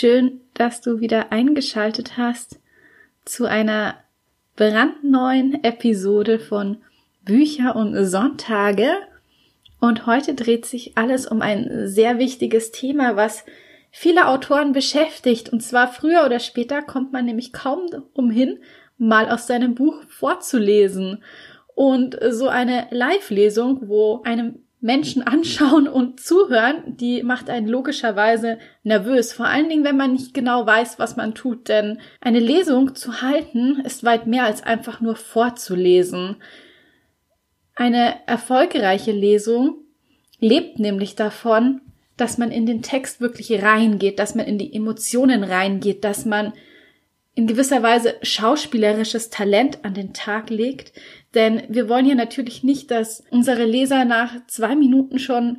Schön, dass du wieder eingeschaltet hast zu einer brandneuen Episode von Bücher und Sonntage. Und heute dreht sich alles um ein sehr wichtiges Thema, was viele Autoren beschäftigt. Und zwar früher oder später kommt man nämlich kaum umhin, mal aus seinem Buch vorzulesen. Und so eine Live-Lesung, wo einem Menschen anschauen und zuhören, die macht einen logischerweise nervös. Vor allen Dingen, wenn man nicht genau weiß, was man tut. Denn eine Lesung zu halten ist weit mehr als einfach nur vorzulesen. Eine erfolgreiche Lesung lebt nämlich davon, dass man in den Text wirklich reingeht, dass man in die Emotionen reingeht, dass man in gewisser Weise schauspielerisches Talent an den Tag legt, denn wir wollen ja natürlich nicht, dass unsere Leser nach zwei Minuten schon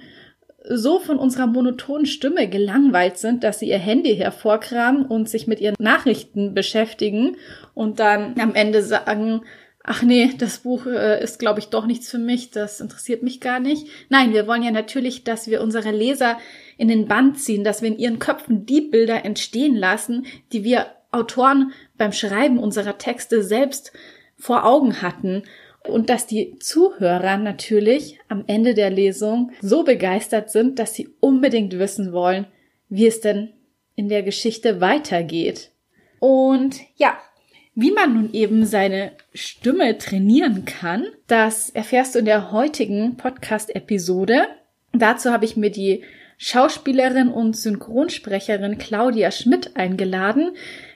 so von unserer monotonen Stimme gelangweilt sind, dass sie ihr Handy hervorkramen und sich mit ihren Nachrichten beschäftigen und dann am Ende sagen, ach nee, das Buch äh, ist, glaube ich, doch nichts für mich, das interessiert mich gar nicht. Nein, wir wollen ja natürlich, dass wir unsere Leser in den Band ziehen, dass wir in ihren Köpfen die Bilder entstehen lassen, die wir Autoren beim Schreiben unserer Texte selbst vor Augen hatten und dass die Zuhörer natürlich am Ende der Lesung so begeistert sind, dass sie unbedingt wissen wollen, wie es denn in der Geschichte weitergeht. Und ja, wie man nun eben seine Stimme trainieren kann, das erfährst du in der heutigen Podcast-Episode. Dazu habe ich mir die Schauspielerin und Synchronsprecherin Claudia Schmidt eingeladen.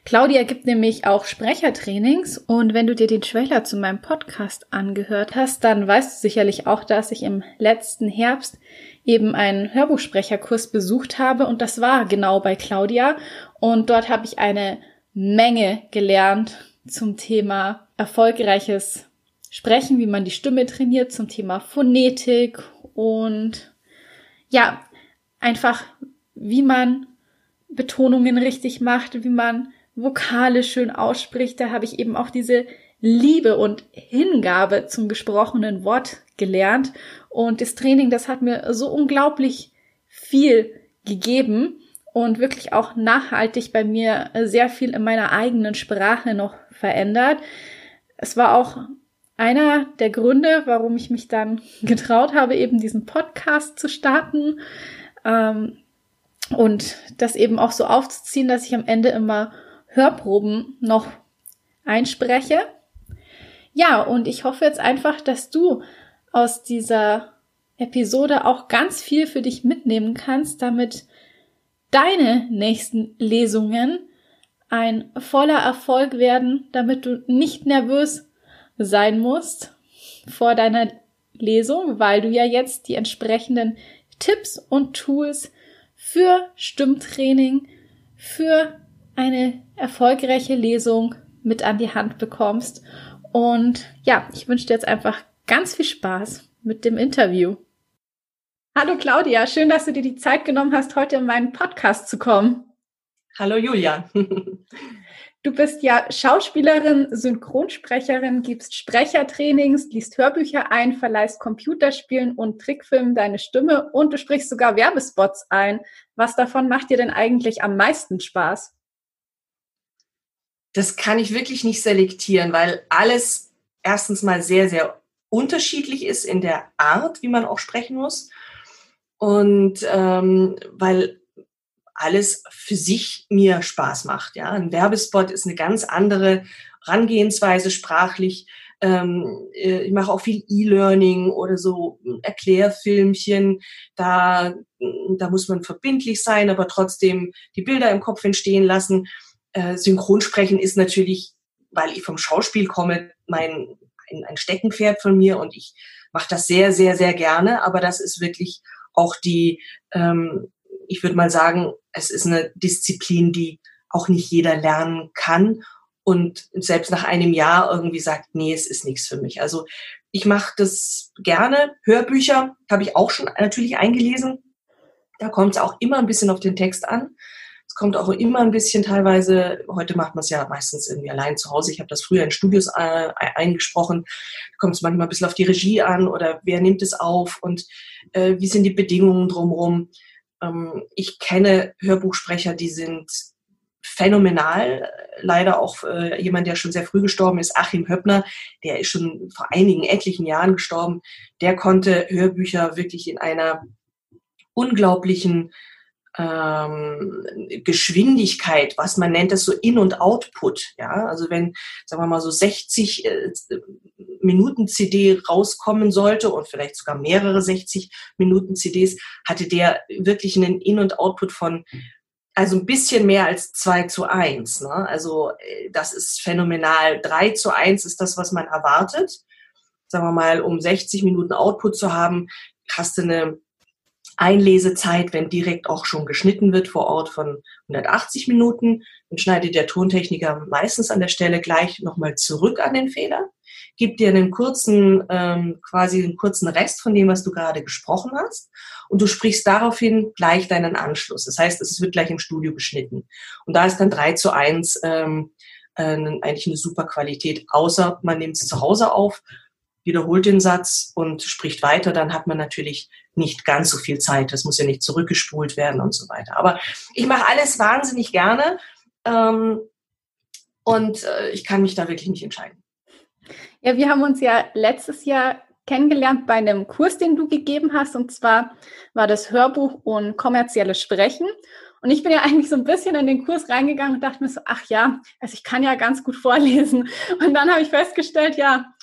Claudia gibt nämlich auch Sprechertrainings und wenn du dir den Trailer zu meinem Podcast angehört hast, dann weißt du sicherlich auch, dass ich im letzten Herbst eben einen Hörbuchsprecherkurs besucht habe und das war genau bei Claudia und dort habe ich eine Menge gelernt zum Thema erfolgreiches Sprechen, wie man die Stimme trainiert, zum Thema Phonetik und ja, einfach, wie man Betonungen richtig macht, wie man Vokale schön ausspricht. Da habe ich eben auch diese Liebe und Hingabe zum gesprochenen Wort gelernt. Und das Training, das hat mir so unglaublich viel gegeben und wirklich auch nachhaltig bei mir sehr viel in meiner eigenen Sprache noch verändert. Es war auch einer der Gründe, warum ich mich dann getraut habe, eben diesen Podcast zu starten, ähm, und das eben auch so aufzuziehen, dass ich am Ende immer Hörproben noch einspreche. Ja, und ich hoffe jetzt einfach, dass du aus dieser Episode auch ganz viel für dich mitnehmen kannst, damit deine nächsten Lesungen ein voller Erfolg werden, damit du nicht nervös sein musst vor deiner Lesung, weil du ja jetzt die entsprechenden Tipps und Tools für Stimmtraining, für eine erfolgreiche Lesung mit an die Hand bekommst. Und ja, ich wünsche dir jetzt einfach ganz viel Spaß mit dem Interview. Hallo Claudia, schön, dass du dir die Zeit genommen hast, heute in meinen Podcast zu kommen. Hallo Julia. Du bist ja Schauspielerin, Synchronsprecherin, gibst Sprechertrainings, liest Hörbücher ein, verleihst Computerspielen und Trickfilmen deine Stimme und du sprichst sogar Werbespots ein. Was davon macht dir denn eigentlich am meisten Spaß? Das kann ich wirklich nicht selektieren, weil alles erstens mal sehr, sehr unterschiedlich ist in der Art, wie man auch sprechen muss. Und ähm, weil alles für sich mir Spaß macht. Ja, ein Werbespot ist eine ganz andere Rangehensweise sprachlich. Ähm, äh, ich mache auch viel E-Learning oder so Erklärfilmchen. Da, da muss man verbindlich sein, aber trotzdem die Bilder im Kopf entstehen lassen. Äh, Synchronsprechen ist natürlich, weil ich vom Schauspiel komme, mein ein, ein Steckenpferd von mir und ich mache das sehr, sehr, sehr gerne. Aber das ist wirklich auch die ähm, ich würde mal sagen, es ist eine Disziplin, die auch nicht jeder lernen kann und selbst nach einem Jahr irgendwie sagt, nee, es ist nichts für mich. Also ich mache das gerne. Hörbücher habe ich auch schon natürlich eingelesen. Da kommt es auch immer ein bisschen auf den Text an. Es kommt auch immer ein bisschen teilweise, heute macht man es ja meistens irgendwie allein zu Hause. Ich habe das früher in Studios äh, eingesprochen. Da kommt es manchmal ein bisschen auf die Regie an oder wer nimmt es auf und äh, wie sind die Bedingungen drumherum. Ähm, ich kenne Hörbuchsprecher, die sind phänomenal. Leider auch äh, jemand, der schon sehr früh gestorben ist, Achim Höppner, der ist schon vor einigen etlichen Jahren gestorben. Der konnte Hörbücher wirklich in einer unglaublichen ähm, Geschwindigkeit, was man nennt das so In- und Output. Ja, also wenn, sagen wir mal, so 60 äh, Minuten CD rauskommen sollte und vielleicht sogar mehrere 60 Minuten CDs, hatte der wirklich einen In- und Output von also ein bisschen mehr als 2 zu 1. Ne? Also äh, das ist phänomenal. 3 zu 1 ist das, was man erwartet. Sagen wir mal, um 60 Minuten Output zu haben, hast du eine Einlesezeit, wenn direkt auch schon geschnitten wird vor Ort von 180 Minuten. Dann schneidet der Tontechniker meistens an der Stelle gleich nochmal zurück an den Fehler, gibt dir einen kurzen, ähm, quasi einen kurzen Rest von dem, was du gerade gesprochen hast. Und du sprichst daraufhin gleich deinen Anschluss. Das heißt, es wird gleich im Studio geschnitten. Und da ist dann 3 zu 1 ähm, äh, eigentlich eine super Qualität, außer man nimmt es zu Hause auf wiederholt den Satz und spricht weiter, dann hat man natürlich nicht ganz so viel Zeit. Das muss ja nicht zurückgespult werden und so weiter. Aber ich mache alles wahnsinnig gerne ähm, und äh, ich kann mich da wirklich nicht entscheiden. Ja, wir haben uns ja letztes Jahr kennengelernt bei einem Kurs, den du gegeben hast. Und zwar war das Hörbuch und kommerzielles Sprechen. Und ich bin ja eigentlich so ein bisschen in den Kurs reingegangen und dachte mir so, ach ja, also ich kann ja ganz gut vorlesen. Und dann habe ich festgestellt, ja,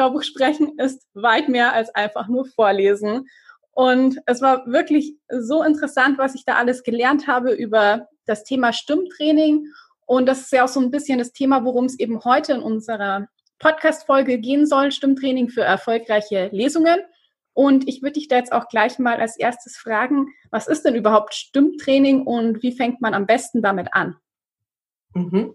Hörbuch sprechen ist weit mehr als einfach nur vorlesen. Und es war wirklich so interessant, was ich da alles gelernt habe über das Thema Stimmtraining. Und das ist ja auch so ein bisschen das Thema, worum es eben heute in unserer Podcast-Folge gehen soll. Stimmtraining für erfolgreiche Lesungen. Und ich würde dich da jetzt auch gleich mal als erstes fragen, was ist denn überhaupt Stimmtraining und wie fängt man am besten damit an? Mhm.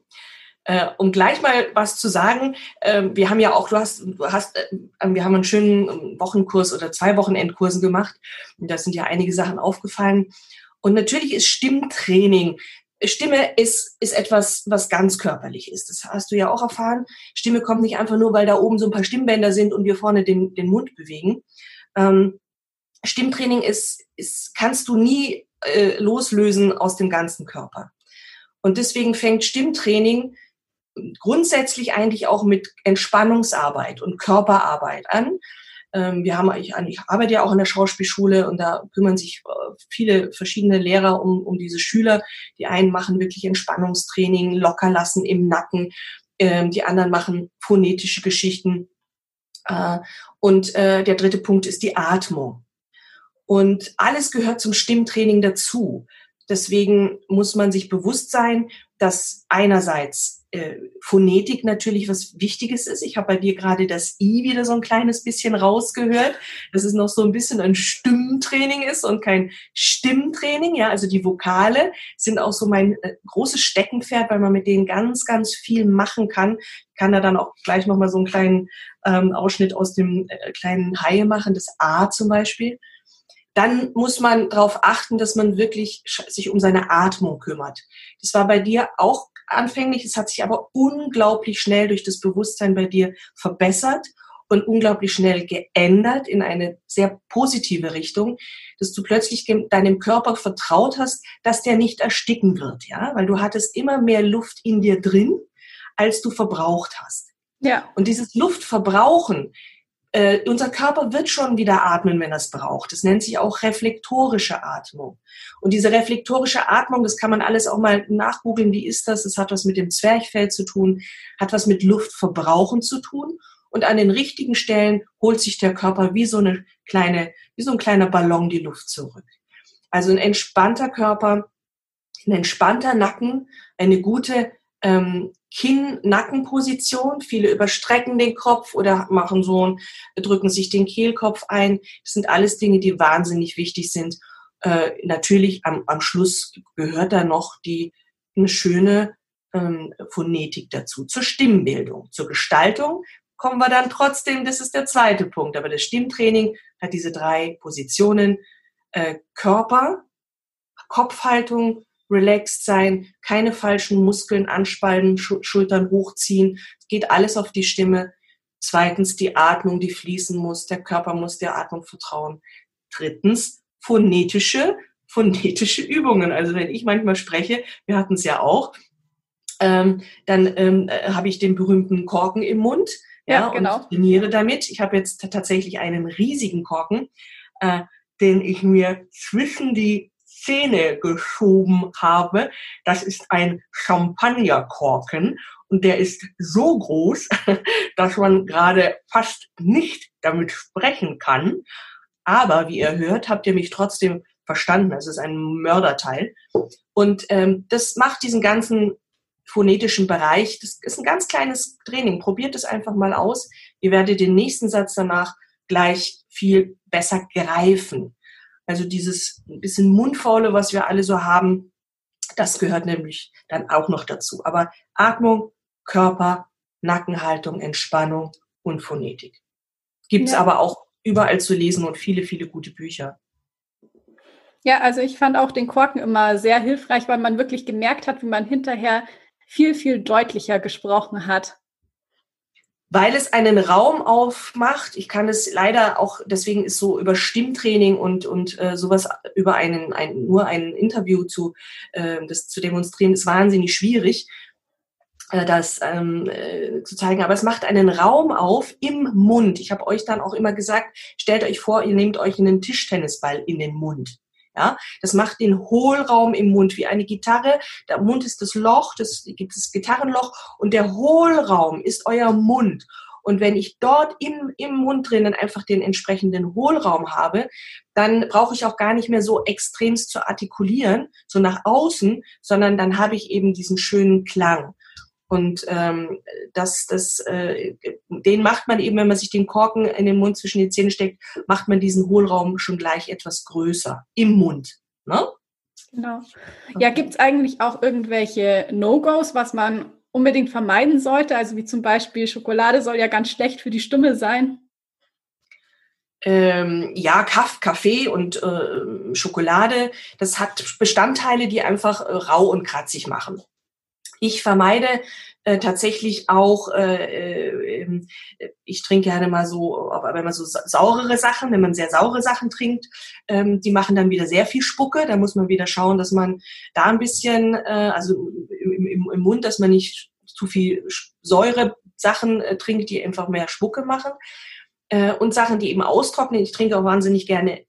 Äh, um gleich mal was zu sagen, äh, wir haben ja auch, du hast, du hast, äh, wir haben einen schönen Wochenkurs oder zwei Wochenendkursen gemacht. Und da sind ja einige Sachen aufgefallen. Und natürlich ist Stimmtraining Stimme ist, ist etwas, was ganz körperlich ist. Das hast du ja auch erfahren. Stimme kommt nicht einfach nur, weil da oben so ein paar Stimmbänder sind und wir vorne den, den Mund bewegen. Ähm, Stimmtraining ist, ist, kannst du nie äh, loslösen aus dem ganzen Körper. Und deswegen fängt Stimmtraining grundsätzlich eigentlich auch mit Entspannungsarbeit und Körperarbeit an. Ähm, wir haben, ich, ich arbeite ja auch in der Schauspielschule und da kümmern sich äh, viele verschiedene Lehrer um, um diese Schüler. Die einen machen wirklich Entspannungstraining, locker lassen im Nacken. Ähm, die anderen machen phonetische Geschichten. Äh, und äh, der dritte Punkt ist die Atmung. Und alles gehört zum Stimmtraining dazu. Deswegen muss man sich bewusst sein, dass einerseits äh, Phonetik natürlich was Wichtiges ist. Ich habe bei dir gerade das I wieder so ein kleines bisschen rausgehört, dass es noch so ein bisschen ein Stimmtraining ist und kein Stimmtraining. Ja, also die Vokale sind auch so mein äh, großes Steckenpferd, weil man mit denen ganz, ganz viel machen kann. Ich kann da dann auch gleich nochmal so einen kleinen ähm, Ausschnitt aus dem äh, kleinen Haie machen, das A zum Beispiel dann muss man darauf achten, dass man wirklich sich um seine Atmung kümmert. Das war bei dir auch anfänglich. Es hat sich aber unglaublich schnell durch das Bewusstsein bei dir verbessert und unglaublich schnell geändert in eine sehr positive Richtung, dass du plötzlich deinem Körper vertraut hast, dass der nicht ersticken wird, ja, weil du hattest immer mehr Luft in dir drin, als du verbraucht hast. Ja. Und dieses Luftverbrauchen, äh, unser Körper wird schon wieder atmen, wenn er es braucht. Das nennt sich auch reflektorische Atmung. Und diese reflektorische Atmung, das kann man alles auch mal nachgoogeln. Wie ist das? Das hat was mit dem Zwerchfell zu tun, hat was mit Luftverbrauchen zu tun. Und an den richtigen Stellen holt sich der Körper wie so eine kleine, wie so ein kleiner Ballon die Luft zurück. Also ein entspannter Körper, ein entspannter Nacken, eine gute ähm, Kinn-Nackenposition. Viele überstrecken den Kopf oder machen so, drücken sich den Kehlkopf ein. Das sind alles Dinge, die wahnsinnig wichtig sind, äh, natürlich am, am Schluss gehört da noch die eine schöne ähm, Phonetik dazu, zur Stimmbildung, zur Gestaltung kommen wir dann trotzdem, das ist der zweite Punkt. Aber das Stimmtraining hat diese drei Positionen. Äh, Körper, Kopfhaltung, relaxed sein, keine falschen Muskeln anspannen, Schultern hochziehen. Es geht alles auf die Stimme. Zweitens die Atmung, die fließen muss. Der Körper muss der Atmung vertrauen. Drittens phonetische, phonetische Übungen. Also wenn ich manchmal spreche, wir hatten es ja auch, ähm, dann ähm, äh, habe ich den berühmten Korken im Mund. Ja, ja genau. Und trainiere damit. Ich habe jetzt tatsächlich einen riesigen Korken, äh, den ich mir zwischen die Zähne geschoben habe. Das ist ein Champagnerkorken und der ist so groß, dass man gerade fast nicht damit sprechen kann. Aber wie ihr hört, habt ihr mich trotzdem verstanden. Es ist ein Mörderteil. Und ähm, das macht diesen ganzen phonetischen Bereich. Das ist ein ganz kleines Training. Probiert es einfach mal aus. Ihr werdet den nächsten Satz danach gleich viel besser greifen. Also dieses bisschen Mundfaule, was wir alle so haben, das gehört nämlich dann auch noch dazu. Aber Atmung, Körper, Nackenhaltung, Entspannung und Phonetik. Gibt es ja. aber auch überall zu lesen und viele, viele gute Bücher. Ja, also ich fand auch den Korken immer sehr hilfreich, weil man wirklich gemerkt hat, wie man hinterher viel, viel deutlicher gesprochen hat. Weil es einen Raum aufmacht. Ich kann es leider auch, deswegen ist so über Stimmtraining und, und äh, sowas über einen, ein, nur ein Interview zu, äh, das zu demonstrieren, ist wahnsinnig schwierig äh, das ähm, äh, zu zeigen. Aber es macht einen Raum auf im Mund. Ich habe euch dann auch immer gesagt, stellt euch vor, ihr nehmt euch einen Tischtennisball in den Mund. Ja, das macht den Hohlraum im Mund wie eine Gitarre. Der Mund ist das Loch, das gibt das Gitarrenloch und der Hohlraum ist euer Mund. Und wenn ich dort im, im Mund drinnen einfach den entsprechenden Hohlraum habe, dann brauche ich auch gar nicht mehr so extremst zu artikulieren, so nach außen, sondern dann habe ich eben diesen schönen Klang. Und ähm, das, das, äh, den macht man eben, wenn man sich den Korken in den Mund zwischen die Zähne steckt, macht man diesen Hohlraum schon gleich etwas größer im Mund. Ne? Genau. Ja, gibt es eigentlich auch irgendwelche No-Gos, was man unbedingt vermeiden sollte? Also wie zum Beispiel Schokolade soll ja ganz schlecht für die Stimme sein. Ähm, ja, Kaff, Kaffee und äh, Schokolade, das hat Bestandteile, die einfach äh, rau und kratzig machen. Ich vermeide äh, tatsächlich auch, äh, äh, ich trinke gerne mal so, wenn man so saurere Sachen, wenn man sehr saure Sachen trinkt, ähm, die machen dann wieder sehr viel Spucke. Da muss man wieder schauen, dass man da ein bisschen, äh, also im, im, im Mund, dass man nicht zu viel Säure Sachen äh, trinkt, die einfach mehr Spucke machen. Äh, und Sachen, die eben austrocknen. Ich trinke auch wahnsinnig gerne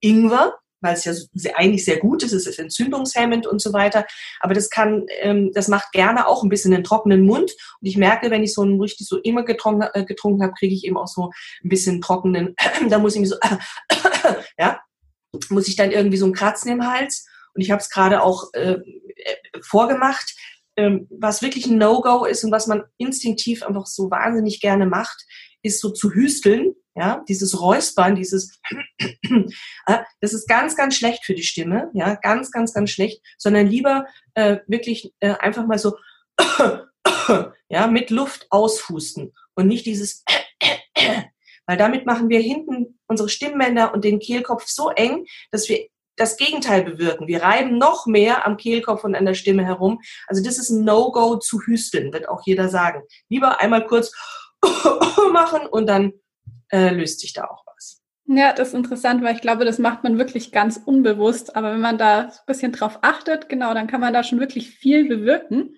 Ingwer weil es ja eigentlich sehr gut ist, es ist entzündungshemmend und so weiter. Aber das kann, ähm, das macht gerne auch ein bisschen einen trockenen Mund. Und ich merke, wenn ich so ein richtig so immer getrunken, äh, getrunken habe, kriege ich eben auch so ein bisschen trockenen, da muss ich mich so, ja, muss ich dann irgendwie so ein Kratzen im Hals. Und ich habe es gerade auch äh, vorgemacht. Ähm, was wirklich ein No-Go ist und was man instinktiv einfach so wahnsinnig gerne macht, ist so zu hüsteln ja, dieses Räuspern, dieses, äh, das ist ganz, ganz schlecht für die Stimme, ja, ganz, ganz, ganz schlecht, sondern lieber äh, wirklich äh, einfach mal so, ja, mit Luft aushusten und nicht dieses, weil damit machen wir hinten unsere Stimmbänder und den Kehlkopf so eng, dass wir das Gegenteil bewirken. Wir reiben noch mehr am Kehlkopf und an der Stimme herum. Also das ist ein No-Go zu hüsteln, wird auch jeder sagen. Lieber einmal kurz machen und dann äh, löst sich da auch was. Ja, das ist interessant, weil ich glaube, das macht man wirklich ganz unbewusst. Aber wenn man da ein bisschen drauf achtet, genau, dann kann man da schon wirklich viel bewirken.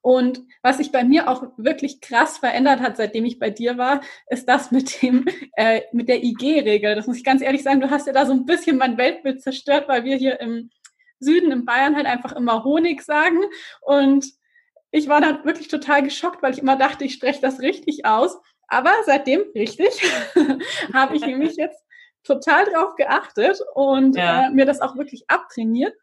Und was sich bei mir auch wirklich krass verändert hat, seitdem ich bei dir war, ist das mit dem äh, mit der IG-Regel. Das muss ich ganz ehrlich sagen. Du hast ja da so ein bisschen mein Weltbild zerstört, weil wir hier im Süden in Bayern halt einfach immer Honig sagen und ich war dann wirklich total geschockt, weil ich immer dachte, ich spreche das richtig aus. Aber seitdem, richtig, habe ich nämlich jetzt total drauf geachtet und ja. äh, mir das auch wirklich abtrainiert.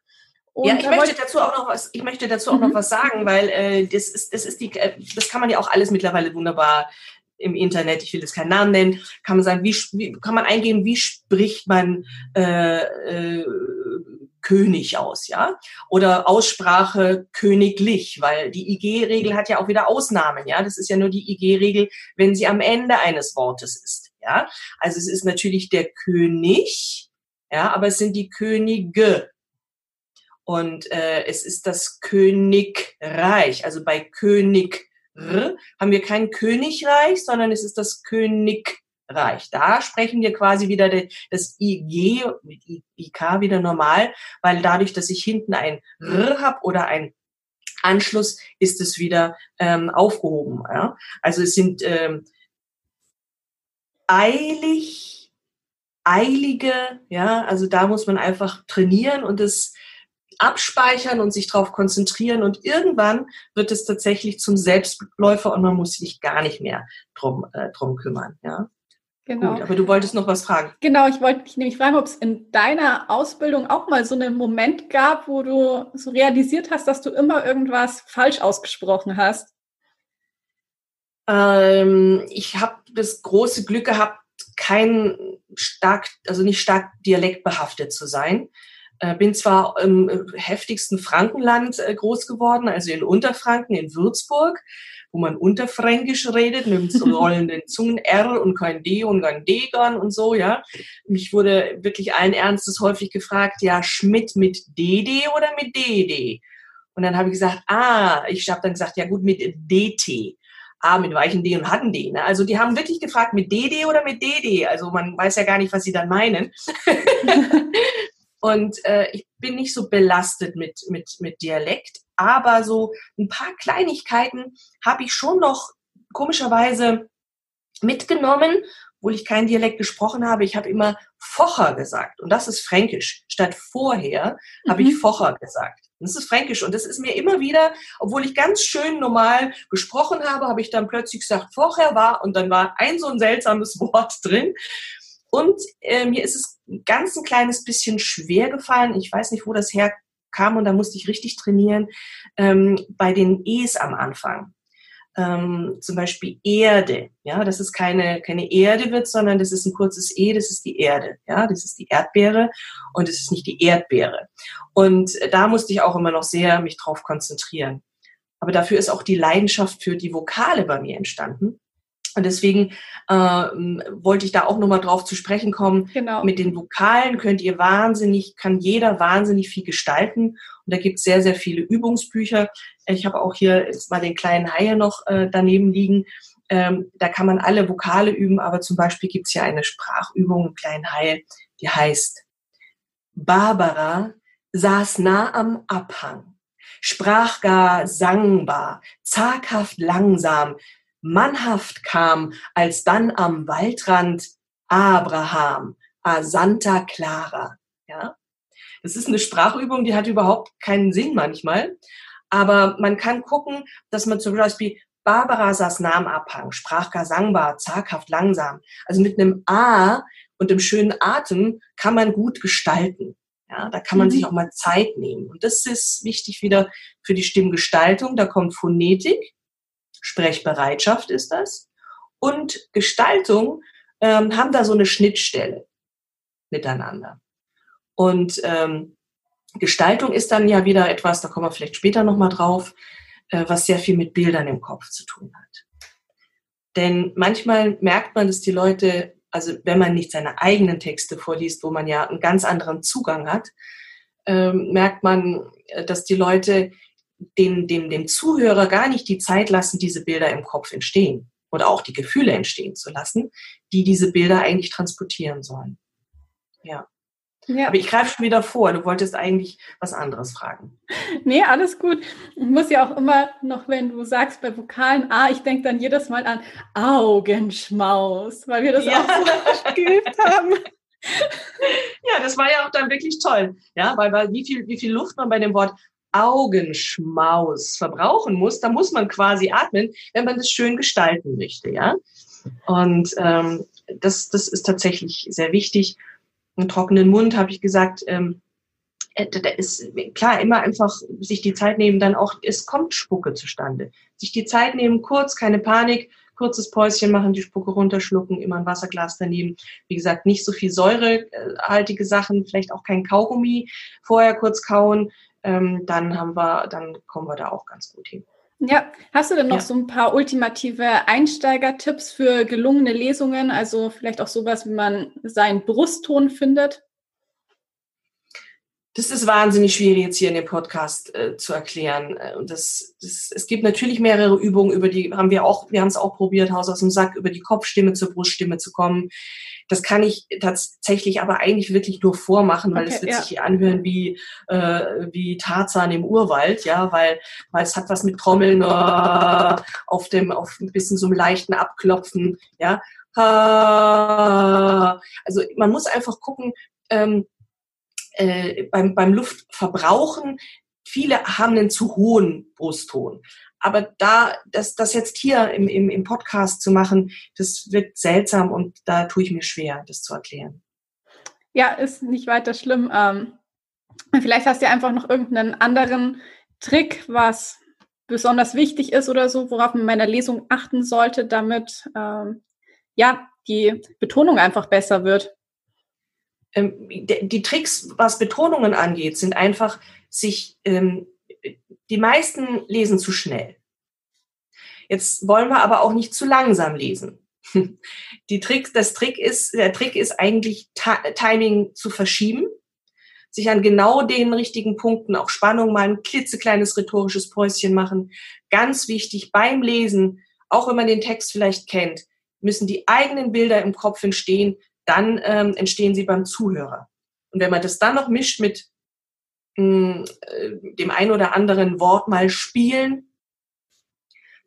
Und ja, ich möchte dazu auch noch was, ich möchte dazu auch mhm. noch was sagen, weil äh, das ist, das ist die, äh, das kann man ja auch alles mittlerweile wunderbar im Internet, ich will jetzt keinen Namen nennen, kann man sagen, wie, wie kann man eingeben, wie spricht man äh, äh, König aus, ja? Oder Aussprache königlich, weil die IG-Regel hat ja auch wieder Ausnahmen, ja? Das ist ja nur die IG-Regel, wenn sie am Ende eines Wortes ist, ja? Also es ist natürlich der König, ja, aber es sind die Könige. Und äh, es ist das Königreich. Also bei König haben wir kein Königreich, sondern es ist das Königreich. Da sprechen wir quasi wieder das IG mit IK wieder normal, weil dadurch, dass ich hinten ein R habe oder ein Anschluss, ist es wieder ähm, aufgehoben. Ja? Also es sind ähm, eilig, eilige, ja, also da muss man einfach trainieren und es abspeichern und sich darauf konzentrieren und irgendwann wird es tatsächlich zum Selbstläufer und man muss sich gar nicht mehr drum, äh, drum kümmern. Ja? Genau. Gut, aber du wolltest noch was fragen. Genau, ich wollte dich nämlich fragen, ob es in deiner Ausbildung auch mal so einen Moment gab, wo du so realisiert hast, dass du immer irgendwas falsch ausgesprochen hast. Ähm, ich habe das große Glück gehabt, kein stark, also nicht stark dialektbehaftet zu sein. Äh, bin zwar im heftigsten Frankenland äh, groß geworden, also in Unterfranken, in Würzburg, wo man Unterfränkisch redet, mit dem rollenden Zungen R und kein D und kein D dann und so, ja. Mich wurde wirklich allen Ernstes häufig gefragt, ja, Schmidt mit DD oder mit DD? Und dann habe ich gesagt, ah, ich habe dann gesagt, ja gut, mit DT. A mit weichen D und harten D. Ne? Also die haben wirklich gefragt, mit DD oder mit DD. Also man weiß ja gar nicht, was sie dann meinen. Und äh, ich bin nicht so belastet mit, mit, mit Dialekt, aber so ein paar Kleinigkeiten habe ich schon noch komischerweise mitgenommen, obwohl ich keinen Dialekt gesprochen habe. Ich habe immer Focher gesagt und das ist Fränkisch. Statt vorher mhm. habe ich. Focher gesagt. Das ist Fränkisch und das ist mir immer wieder, obwohl ich ganz schön normal gesprochen habe, habe ich dann plötzlich gesagt, vorher war und dann war ein so ein seltsames Wort drin. Und äh, mir ist es ein ganz ein kleines bisschen schwer gefallen. Ich weiß nicht, wo das herkam und da musste ich richtig trainieren. Ähm, bei den E's am Anfang. Ähm, zum Beispiel Erde. Ja, das ist keine, keine Erde wird, sondern das ist ein kurzes E, das ist die Erde. Ja, das ist die Erdbeere und es ist nicht die Erdbeere. Und da musste ich auch immer noch sehr mich drauf konzentrieren. Aber dafür ist auch die Leidenschaft für die Vokale bei mir entstanden. Und deswegen äh, wollte ich da auch nochmal drauf zu sprechen kommen. Genau. Mit den Vokalen könnt ihr wahnsinnig, kann jeder wahnsinnig viel gestalten. Und da gibt es sehr, sehr viele Übungsbücher. Ich habe auch hier jetzt mal den kleinen Haie noch äh, daneben liegen. Ähm, da kann man alle Vokale üben, aber zum Beispiel gibt es hier eine Sprachübung, einen kleinen Haie, die heißt Barbara saß nah am Abhang, sprach gar sangbar, zaghaft langsam, mannhaft kam, als dann am Waldrand Abraham, a Santa Clara. Ja? Das ist eine Sprachübung, die hat überhaupt keinen Sinn manchmal. Aber man kann gucken, dass man zum Beispiel Barbara saß nah am Abhang, sprach gar sangbar, zaghaft, langsam. Also mit einem A und dem schönen Atem kann man gut gestalten. Ja, da kann man mhm. sich auch mal Zeit nehmen. Und das ist wichtig wieder für die Stimmgestaltung. Da kommt Phonetik, Sprechbereitschaft ist das. Und Gestaltung ähm, haben da so eine Schnittstelle miteinander. Und ähm, Gestaltung ist dann ja wieder etwas, da kommen wir vielleicht später nochmal drauf, äh, was sehr viel mit Bildern im Kopf zu tun hat. Denn manchmal merkt man, dass die Leute, also wenn man nicht seine eigenen Texte vorliest, wo man ja einen ganz anderen Zugang hat, ähm, merkt man, äh, dass die Leute dem, dem, dem Zuhörer gar nicht die Zeit lassen, diese Bilder im Kopf entstehen oder auch die Gefühle entstehen zu lassen, die diese Bilder eigentlich transportieren sollen. Ja. Ja. Aber ich greife schon wieder vor. Du wolltest eigentlich was anderes fragen. Nee, alles gut. Ich muss ja auch immer noch, wenn du sagst bei Vokalen A, ich denke dann jedes Mal an Augenschmaus, weil wir das ja. auch so geübt haben. Ja, das war ja auch dann wirklich toll. Ja, weil, weil wie viel, wie viel Luft man bei dem Wort Augenschmaus verbrauchen muss, da muss man quasi atmen, wenn man das schön gestalten möchte, ja. Und ähm, das, das ist tatsächlich sehr wichtig. Einen trockenen Mund habe ich gesagt, ähm, äh, da ist klar immer einfach sich die Zeit nehmen, dann auch es kommt Spucke zustande. Sich die Zeit nehmen, kurz, keine Panik, kurzes Päuschen machen, die Spucke runterschlucken, immer ein Wasserglas daneben. Wie gesagt, nicht so viel säurehaltige Sachen, vielleicht auch kein Kaugummi, vorher kurz kauen, ähm, dann haben wir, dann kommen wir da auch ganz gut hin. Ja, hast du denn noch ja. so ein paar ultimative Einsteigertipps für gelungene Lesungen? Also vielleicht auch sowas, wie man seinen Brustton findet? Das ist wahnsinnig schwierig jetzt hier in dem Podcast äh, zu erklären. Äh, und das, das, es gibt natürlich mehrere Übungen, über die haben wir auch, wir haben es auch probiert, Haus aus dem Sack, über die Kopfstimme zur Bruststimme zu kommen. Das kann ich tatsächlich aber eigentlich wirklich nur vormachen, weil okay, es wird ja. sich hier anhören wie, äh, wie Tarzan im Urwald, ja, weil, weil es hat was mit Trommeln äh, auf dem, auf ein bisschen so einem leichten Abklopfen, ja. Also man muss einfach gucken, ähm, äh, beim, beim Luftverbrauchen, viele haben einen zu hohen Brustton. Aber da, das, das jetzt hier im, im, im Podcast zu machen, das wird seltsam und da tue ich mir schwer, das zu erklären. Ja, ist nicht weiter schlimm. Ähm, vielleicht hast du einfach noch irgendeinen anderen Trick, was besonders wichtig ist oder so, worauf man in meiner Lesung achten sollte, damit ähm, ja die Betonung einfach besser wird. Ähm, die Tricks, was Betonungen angeht, sind einfach sich ähm, die meisten lesen zu schnell. Jetzt wollen wir aber auch nicht zu langsam lesen. Die Trick, das Trick ist, der Trick ist eigentlich Timing zu verschieben, sich an genau den richtigen Punkten auch Spannung mal ein klitzekleines rhetorisches Päuschen machen. Ganz wichtig beim Lesen, auch wenn man den Text vielleicht kennt, müssen die eigenen Bilder im Kopf entstehen, dann ähm, entstehen sie beim Zuhörer. Und wenn man das dann noch mischt mit mh, äh, dem ein oder anderen Wort mal spielen,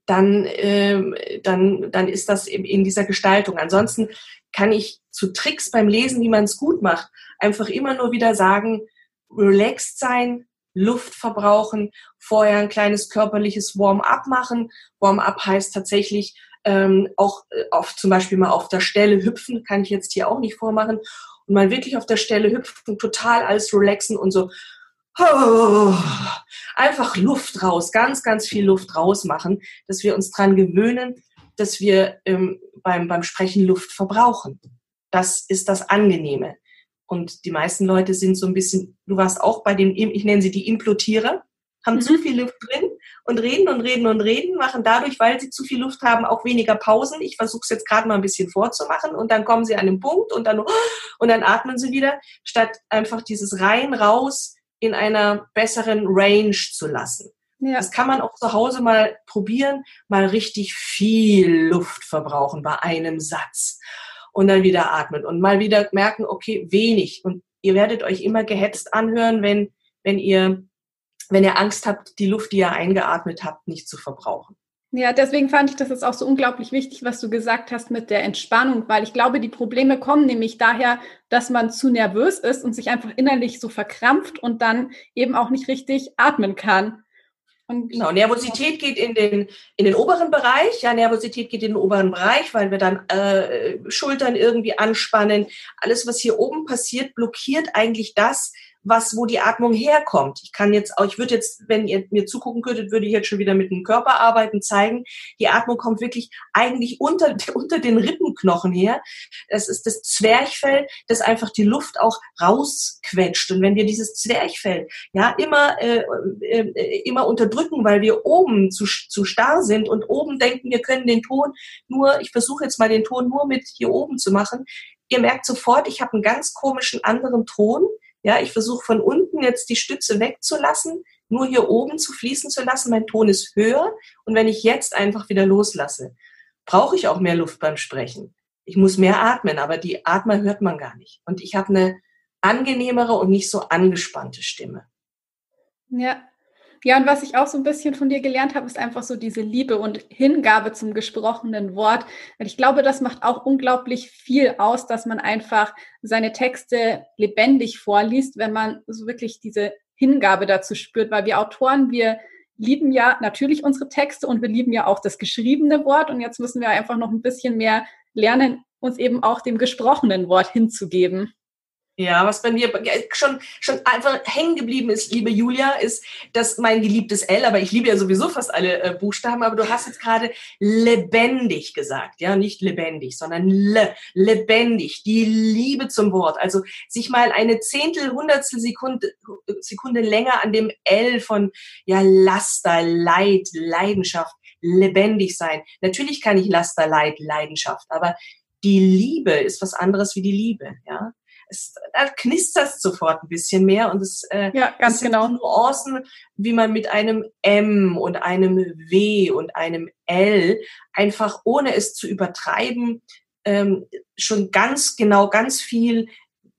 dann, äh, dann, dann ist das in, in dieser Gestaltung. Ansonsten kann ich zu Tricks beim Lesen, wie man es gut macht, einfach immer nur wieder sagen, relaxed sein, Luft verbrauchen, vorher ein kleines körperliches Warm-up machen. Warm-up heißt tatsächlich ähm, auch äh, auf zum Beispiel mal auf der Stelle hüpfen, kann ich jetzt hier auch nicht vormachen. Und mal wirklich auf der Stelle hüpfen, total alles relaxen und so Oh, einfach Luft raus, ganz, ganz viel Luft rausmachen, dass wir uns dran gewöhnen, dass wir ähm, beim, beim Sprechen Luft verbrauchen. Das ist das Angenehme. Und die meisten Leute sind so ein bisschen, du warst auch bei den, ich nenne sie die Implotierer, haben mhm. zu viel Luft drin und reden und reden und reden, machen dadurch, weil sie zu viel Luft haben, auch weniger Pausen. Ich versuche es jetzt gerade mal ein bisschen vorzumachen und dann kommen sie an den Punkt und dann, und dann atmen sie wieder, statt einfach dieses rein raus in einer besseren Range zu lassen. Ja. Das kann man auch zu Hause mal probieren, mal richtig viel Luft verbrauchen bei einem Satz und dann wieder atmen und mal wieder merken, okay, wenig. Und ihr werdet euch immer gehetzt anhören, wenn, wenn ihr, wenn ihr Angst habt, die Luft, die ihr eingeatmet habt, nicht zu verbrauchen. Ja, deswegen fand ich das jetzt auch so unglaublich wichtig, was du gesagt hast mit der Entspannung, weil ich glaube, die Probleme kommen nämlich daher, dass man zu nervös ist und sich einfach innerlich so verkrampft und dann eben auch nicht richtig atmen kann. Genau, Nervosität geht in den, in den oberen Bereich. Ja, Nervosität geht in den oberen Bereich, weil wir dann äh, Schultern irgendwie anspannen. Alles, was hier oben passiert, blockiert eigentlich das, was, wo die Atmung herkommt. Ich kann jetzt auch, ich würde jetzt, wenn ihr mir zugucken könntet, würde ich jetzt schon wieder mit dem Körper arbeiten, zeigen. Die Atmung kommt wirklich eigentlich unter, unter den Rippenknochen her. Das ist das Zwerchfell, das einfach die Luft auch rausquetscht. Und wenn wir dieses Zwerchfell, ja, immer, äh, äh, immer unterdrücken, weil wir oben zu, zu starr sind und oben denken, wir können den Ton nur, ich versuche jetzt mal den Ton nur mit hier oben zu machen. Ihr merkt sofort, ich habe einen ganz komischen anderen Ton ja, ich versuche von unten jetzt die Stütze wegzulassen, nur hier oben zu fließen zu lassen. Mein Ton ist höher. Und wenn ich jetzt einfach wieder loslasse, brauche ich auch mehr Luft beim Sprechen. Ich muss mehr atmen, aber die Atmer hört man gar nicht. Und ich habe eine angenehmere und nicht so angespannte Stimme. Ja, ja, und was ich auch so ein bisschen von dir gelernt habe, ist einfach so diese Liebe und Hingabe zum gesprochenen Wort. Und ich glaube, das macht auch unglaublich viel aus, dass man einfach seine Texte lebendig vorliest, wenn man so wirklich diese Hingabe dazu spürt, weil wir Autoren, wir lieben ja natürlich unsere Texte und wir lieben ja auch das geschriebene Wort. Und jetzt müssen wir einfach noch ein bisschen mehr lernen, uns eben auch dem gesprochenen Wort hinzugeben. Ja, was bei mir schon, schon einfach hängen geblieben ist, liebe Julia, ist, dass mein geliebtes L, aber ich liebe ja sowieso fast alle äh, Buchstaben, aber du hast jetzt gerade lebendig gesagt, ja, nicht lebendig, sondern le, lebendig, die Liebe zum Wort. Also sich mal eine Zehntel, Hundertstel Sekunde, Sekunde länger an dem L von, ja, Laster, Leid, Leidenschaft, lebendig sein. Natürlich kann ich Laster, Leid, Leidenschaft, aber die Liebe ist was anderes wie die Liebe, ja es, da knistert es sofort ein bisschen mehr und es äh, ja, ganz sind genau. Nuancen, wie man mit einem M und einem W und einem L einfach ohne es zu übertreiben ähm, schon ganz genau ganz viel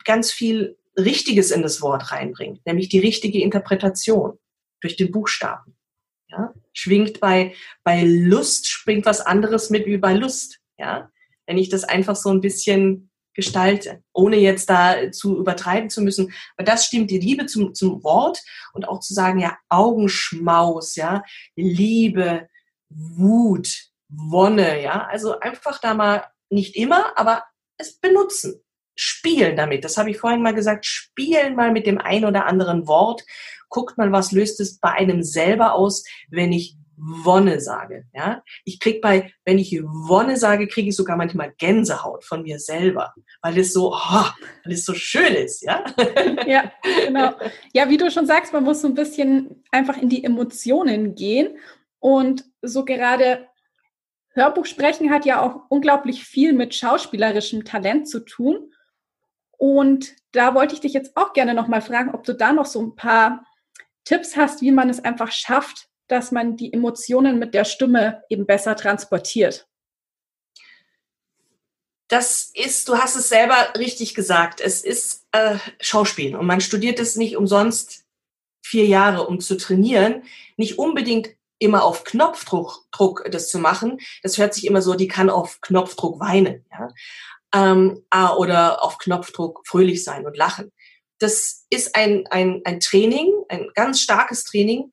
ganz viel Richtiges in das Wort reinbringt, nämlich die richtige Interpretation durch den Buchstaben. Ja? Schwingt bei, bei Lust, springt was anderes mit wie bei Lust. Ja? Wenn ich das einfach so ein bisschen gestalte, ohne jetzt da zu übertreiben zu müssen. Aber das stimmt, die Liebe zum, zum Wort und auch zu sagen, ja, Augenschmaus, ja, Liebe, Wut, Wonne, ja, also einfach da mal nicht immer, aber es benutzen, spielen damit. Das habe ich vorhin mal gesagt, spielen mal mit dem ein oder anderen Wort. Guckt mal, was löst es bei einem selber aus, wenn ich Wonne sage. Ja, ich krieg bei, wenn ich Wonne sage, kriege ich sogar manchmal Gänsehaut von mir selber, weil es so, oh, weil es so schön ist. Ja, ja, genau. Ja, wie du schon sagst, man muss so ein bisschen einfach in die Emotionen gehen und so gerade Hörbuch sprechen hat ja auch unglaublich viel mit schauspielerischem Talent zu tun. Und da wollte ich dich jetzt auch gerne noch mal fragen, ob du da noch so ein paar Tipps hast, wie man es einfach schafft, dass man die Emotionen mit der Stimme eben besser transportiert? Das ist, du hast es selber richtig gesagt, es ist äh, Schauspiel und man studiert es nicht umsonst vier Jahre, um zu trainieren, nicht unbedingt immer auf Knopfdruck Druck, das zu machen. Das hört sich immer so, die kann auf Knopfdruck weinen, ja, ähm, oder auf Knopfdruck fröhlich sein und lachen. Das ist ein, ein, ein Training, ein ganz starkes Training,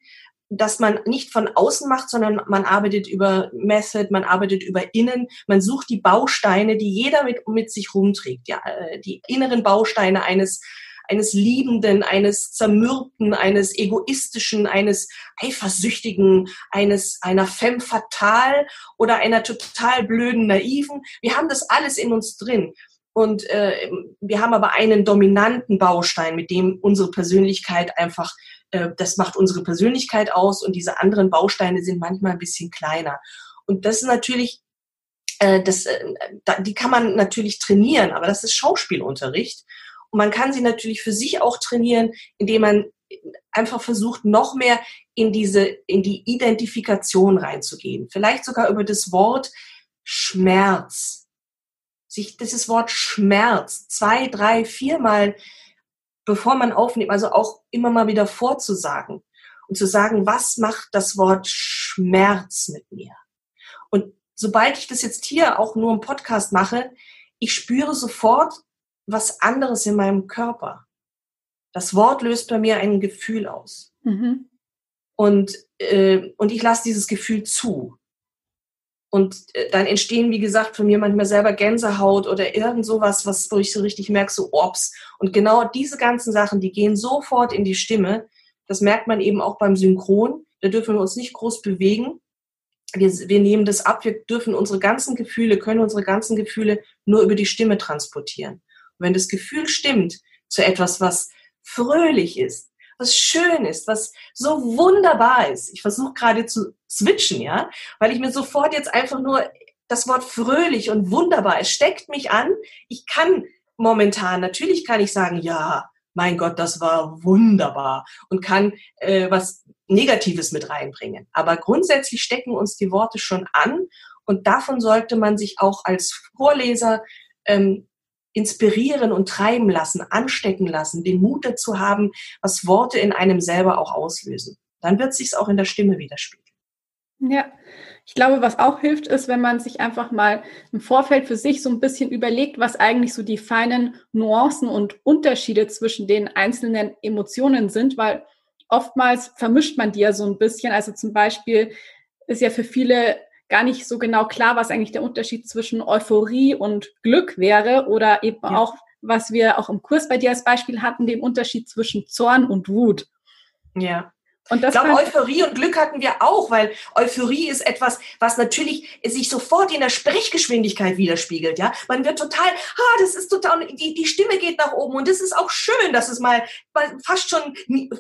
dass man nicht von außen macht, sondern man arbeitet über Method, man arbeitet über Innen, man sucht die Bausteine, die jeder mit, mit sich rumträgt, ja, äh, die inneren Bausteine eines eines Liebenden, eines Zermürbten, eines Egoistischen, eines Eifersüchtigen, eines einer Femme fatale oder einer total blöden Naiven. Wir haben das alles in uns drin. Und äh, wir haben aber einen dominanten Baustein, mit dem unsere Persönlichkeit einfach äh, das macht unsere Persönlichkeit aus und diese anderen Bausteine sind manchmal ein bisschen kleiner. Und das ist natürlich, äh, das, äh, die kann man natürlich trainieren, aber das ist Schauspielunterricht. Und man kann sie natürlich für sich auch trainieren, indem man einfach versucht, noch mehr in diese, in die Identifikation reinzugehen. Vielleicht sogar über das Wort Schmerz. Sich dieses Wort Schmerz zwei, drei, viermal bevor man aufnimmt, also auch immer mal wieder vorzusagen und zu sagen, was macht das Wort Schmerz mit mir? Und sobald ich das jetzt hier auch nur im Podcast mache, ich spüre sofort was anderes in meinem Körper. Das Wort löst bei mir ein Gefühl aus. Mhm. Und, äh, und ich lasse dieses Gefühl zu. Und äh, dann entstehen, wie gesagt, von mir manchmal selber Gänsehaut oder irgend sowas, was wo ich so richtig merke, so Ops. Und genau diese ganzen Sachen, die gehen sofort in die Stimme. Das merkt man eben auch beim Synchron. Da dürfen wir uns nicht groß bewegen. Wir, wir nehmen das ab. Wir dürfen unsere ganzen Gefühle, können unsere ganzen Gefühle nur über die Stimme transportieren. Und wenn das Gefühl stimmt zu etwas, was fröhlich ist, was schön ist, was so wunderbar ist. Ich versuche gerade zu switchen, ja, weil ich mir sofort jetzt einfach nur das Wort fröhlich und wunderbar, es steckt mich an. Ich kann momentan, natürlich kann ich sagen, ja, mein Gott, das war wunderbar und kann äh, was Negatives mit reinbringen. Aber grundsätzlich stecken uns die Worte schon an und davon sollte man sich auch als Vorleser ähm, inspirieren und treiben lassen, anstecken lassen, den Mut dazu haben, was Worte in einem selber auch auslösen. Dann wird sich's auch in der Stimme widerspiegeln. Ja, ich glaube, was auch hilft, ist, wenn man sich einfach mal im Vorfeld für sich so ein bisschen überlegt, was eigentlich so die feinen Nuancen und Unterschiede zwischen den einzelnen Emotionen sind, weil oftmals vermischt man die ja so ein bisschen. Also zum Beispiel ist ja für viele gar nicht so genau klar, was eigentlich der Unterschied zwischen Euphorie und Glück wäre oder eben ja. auch was wir auch im Kurs bei dir als Beispiel hatten, den Unterschied zwischen Zorn und Wut. Ja. Und das ich glaube, Euphorie und Glück hatten wir auch, weil Euphorie ist etwas, was natürlich sich sofort in der Sprechgeschwindigkeit widerspiegelt. Ja, man wird total, ah, das ist total, die, die Stimme geht nach oben und das ist auch schön, dass es mal, mal fast schon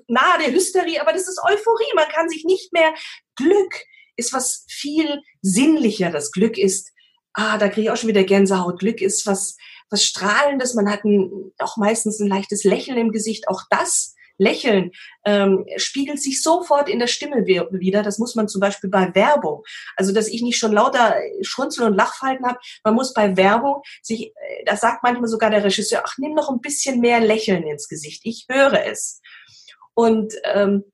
nahe der Hysterie, aber das ist Euphorie. Man kann sich nicht mehr Glück ist was viel sinnlicheres. Glück ist, ah, da kriege ich auch schon wieder Gänsehaut. Glück ist was, was Strahlendes. Man hat ein, auch meistens ein leichtes Lächeln im Gesicht. Auch das Lächeln ähm, spiegelt sich sofort in der Stimme wieder. Das muss man zum Beispiel bei Werbung. Also, dass ich nicht schon lauter Schrunzel und Lachfalten habe. Man muss bei Werbung sich, äh, das sagt manchmal sogar der Regisseur, ach, nimm noch ein bisschen mehr Lächeln ins Gesicht. Ich höre es. Und ähm,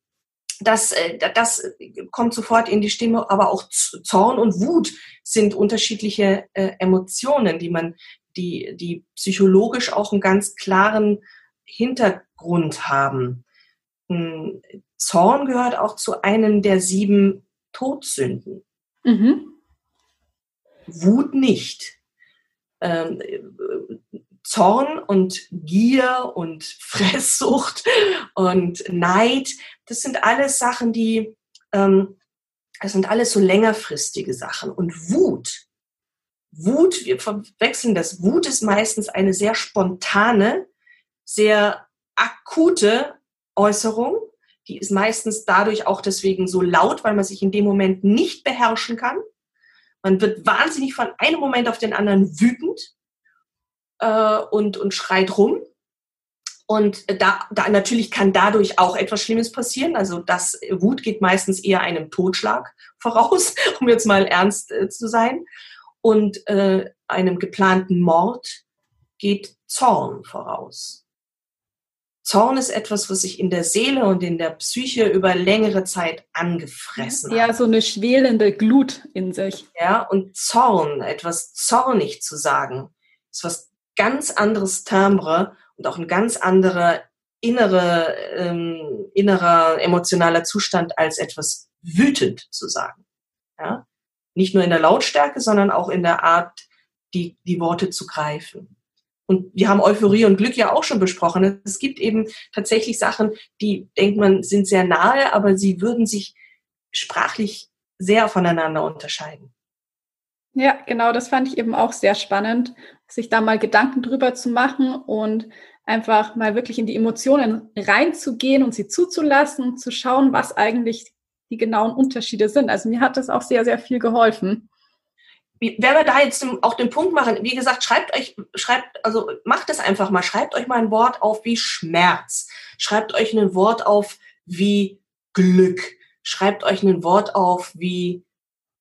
das, äh, das kommt sofort in die Stimme, aber auch Zorn und Wut sind unterschiedliche äh, Emotionen, die man, die, die psychologisch auch einen ganz klaren Hintergrund haben. Hm, Zorn gehört auch zu einem der sieben Todsünden. Mhm. Wut nicht. Ähm, Zorn und Gier und Fresssucht und Neid, das sind alles Sachen, die, ähm, das sind alles so längerfristige Sachen. Und Wut, Wut, wir verwechseln das. Wut ist meistens eine sehr spontane, sehr akute Äußerung. Die ist meistens dadurch auch deswegen so laut, weil man sich in dem Moment nicht beherrschen kann. Man wird wahnsinnig von einem Moment auf den anderen wütend äh, und, und schreit rum. Und da, da natürlich kann dadurch auch etwas Schlimmes passieren. Also das Wut geht meistens eher einem Totschlag voraus, um jetzt mal ernst äh, zu sein. Und äh, einem geplanten Mord geht Zorn voraus. Zorn ist etwas, was sich in der Seele und in der Psyche über längere Zeit angefressen ja, hat. Ja, so eine schwelende Glut in sich. Ja, und Zorn, etwas zornig zu sagen, ist was ganz anderes Timbre und auch ein ganz anderer innere, ähm, innerer emotionaler Zustand als etwas wütend zu sagen. Ja? Nicht nur in der Lautstärke, sondern auch in der Art, die, die Worte zu greifen. Und wir haben Euphorie und Glück ja auch schon besprochen. Es gibt eben tatsächlich Sachen, die, denkt man, sind sehr nahe, aber sie würden sich sprachlich sehr voneinander unterscheiden. Ja, genau, das fand ich eben auch sehr spannend, sich da mal Gedanken drüber zu machen und einfach mal wirklich in die Emotionen reinzugehen und sie zuzulassen und zu schauen, was eigentlich die genauen Unterschiede sind. Also mir hat das auch sehr, sehr viel geholfen. Wenn wir da jetzt auch den Punkt machen, wie gesagt, schreibt euch, schreibt, also macht es einfach mal, schreibt euch mal ein Wort auf wie Schmerz, schreibt euch ein Wort auf wie Glück, schreibt euch ein Wort auf wie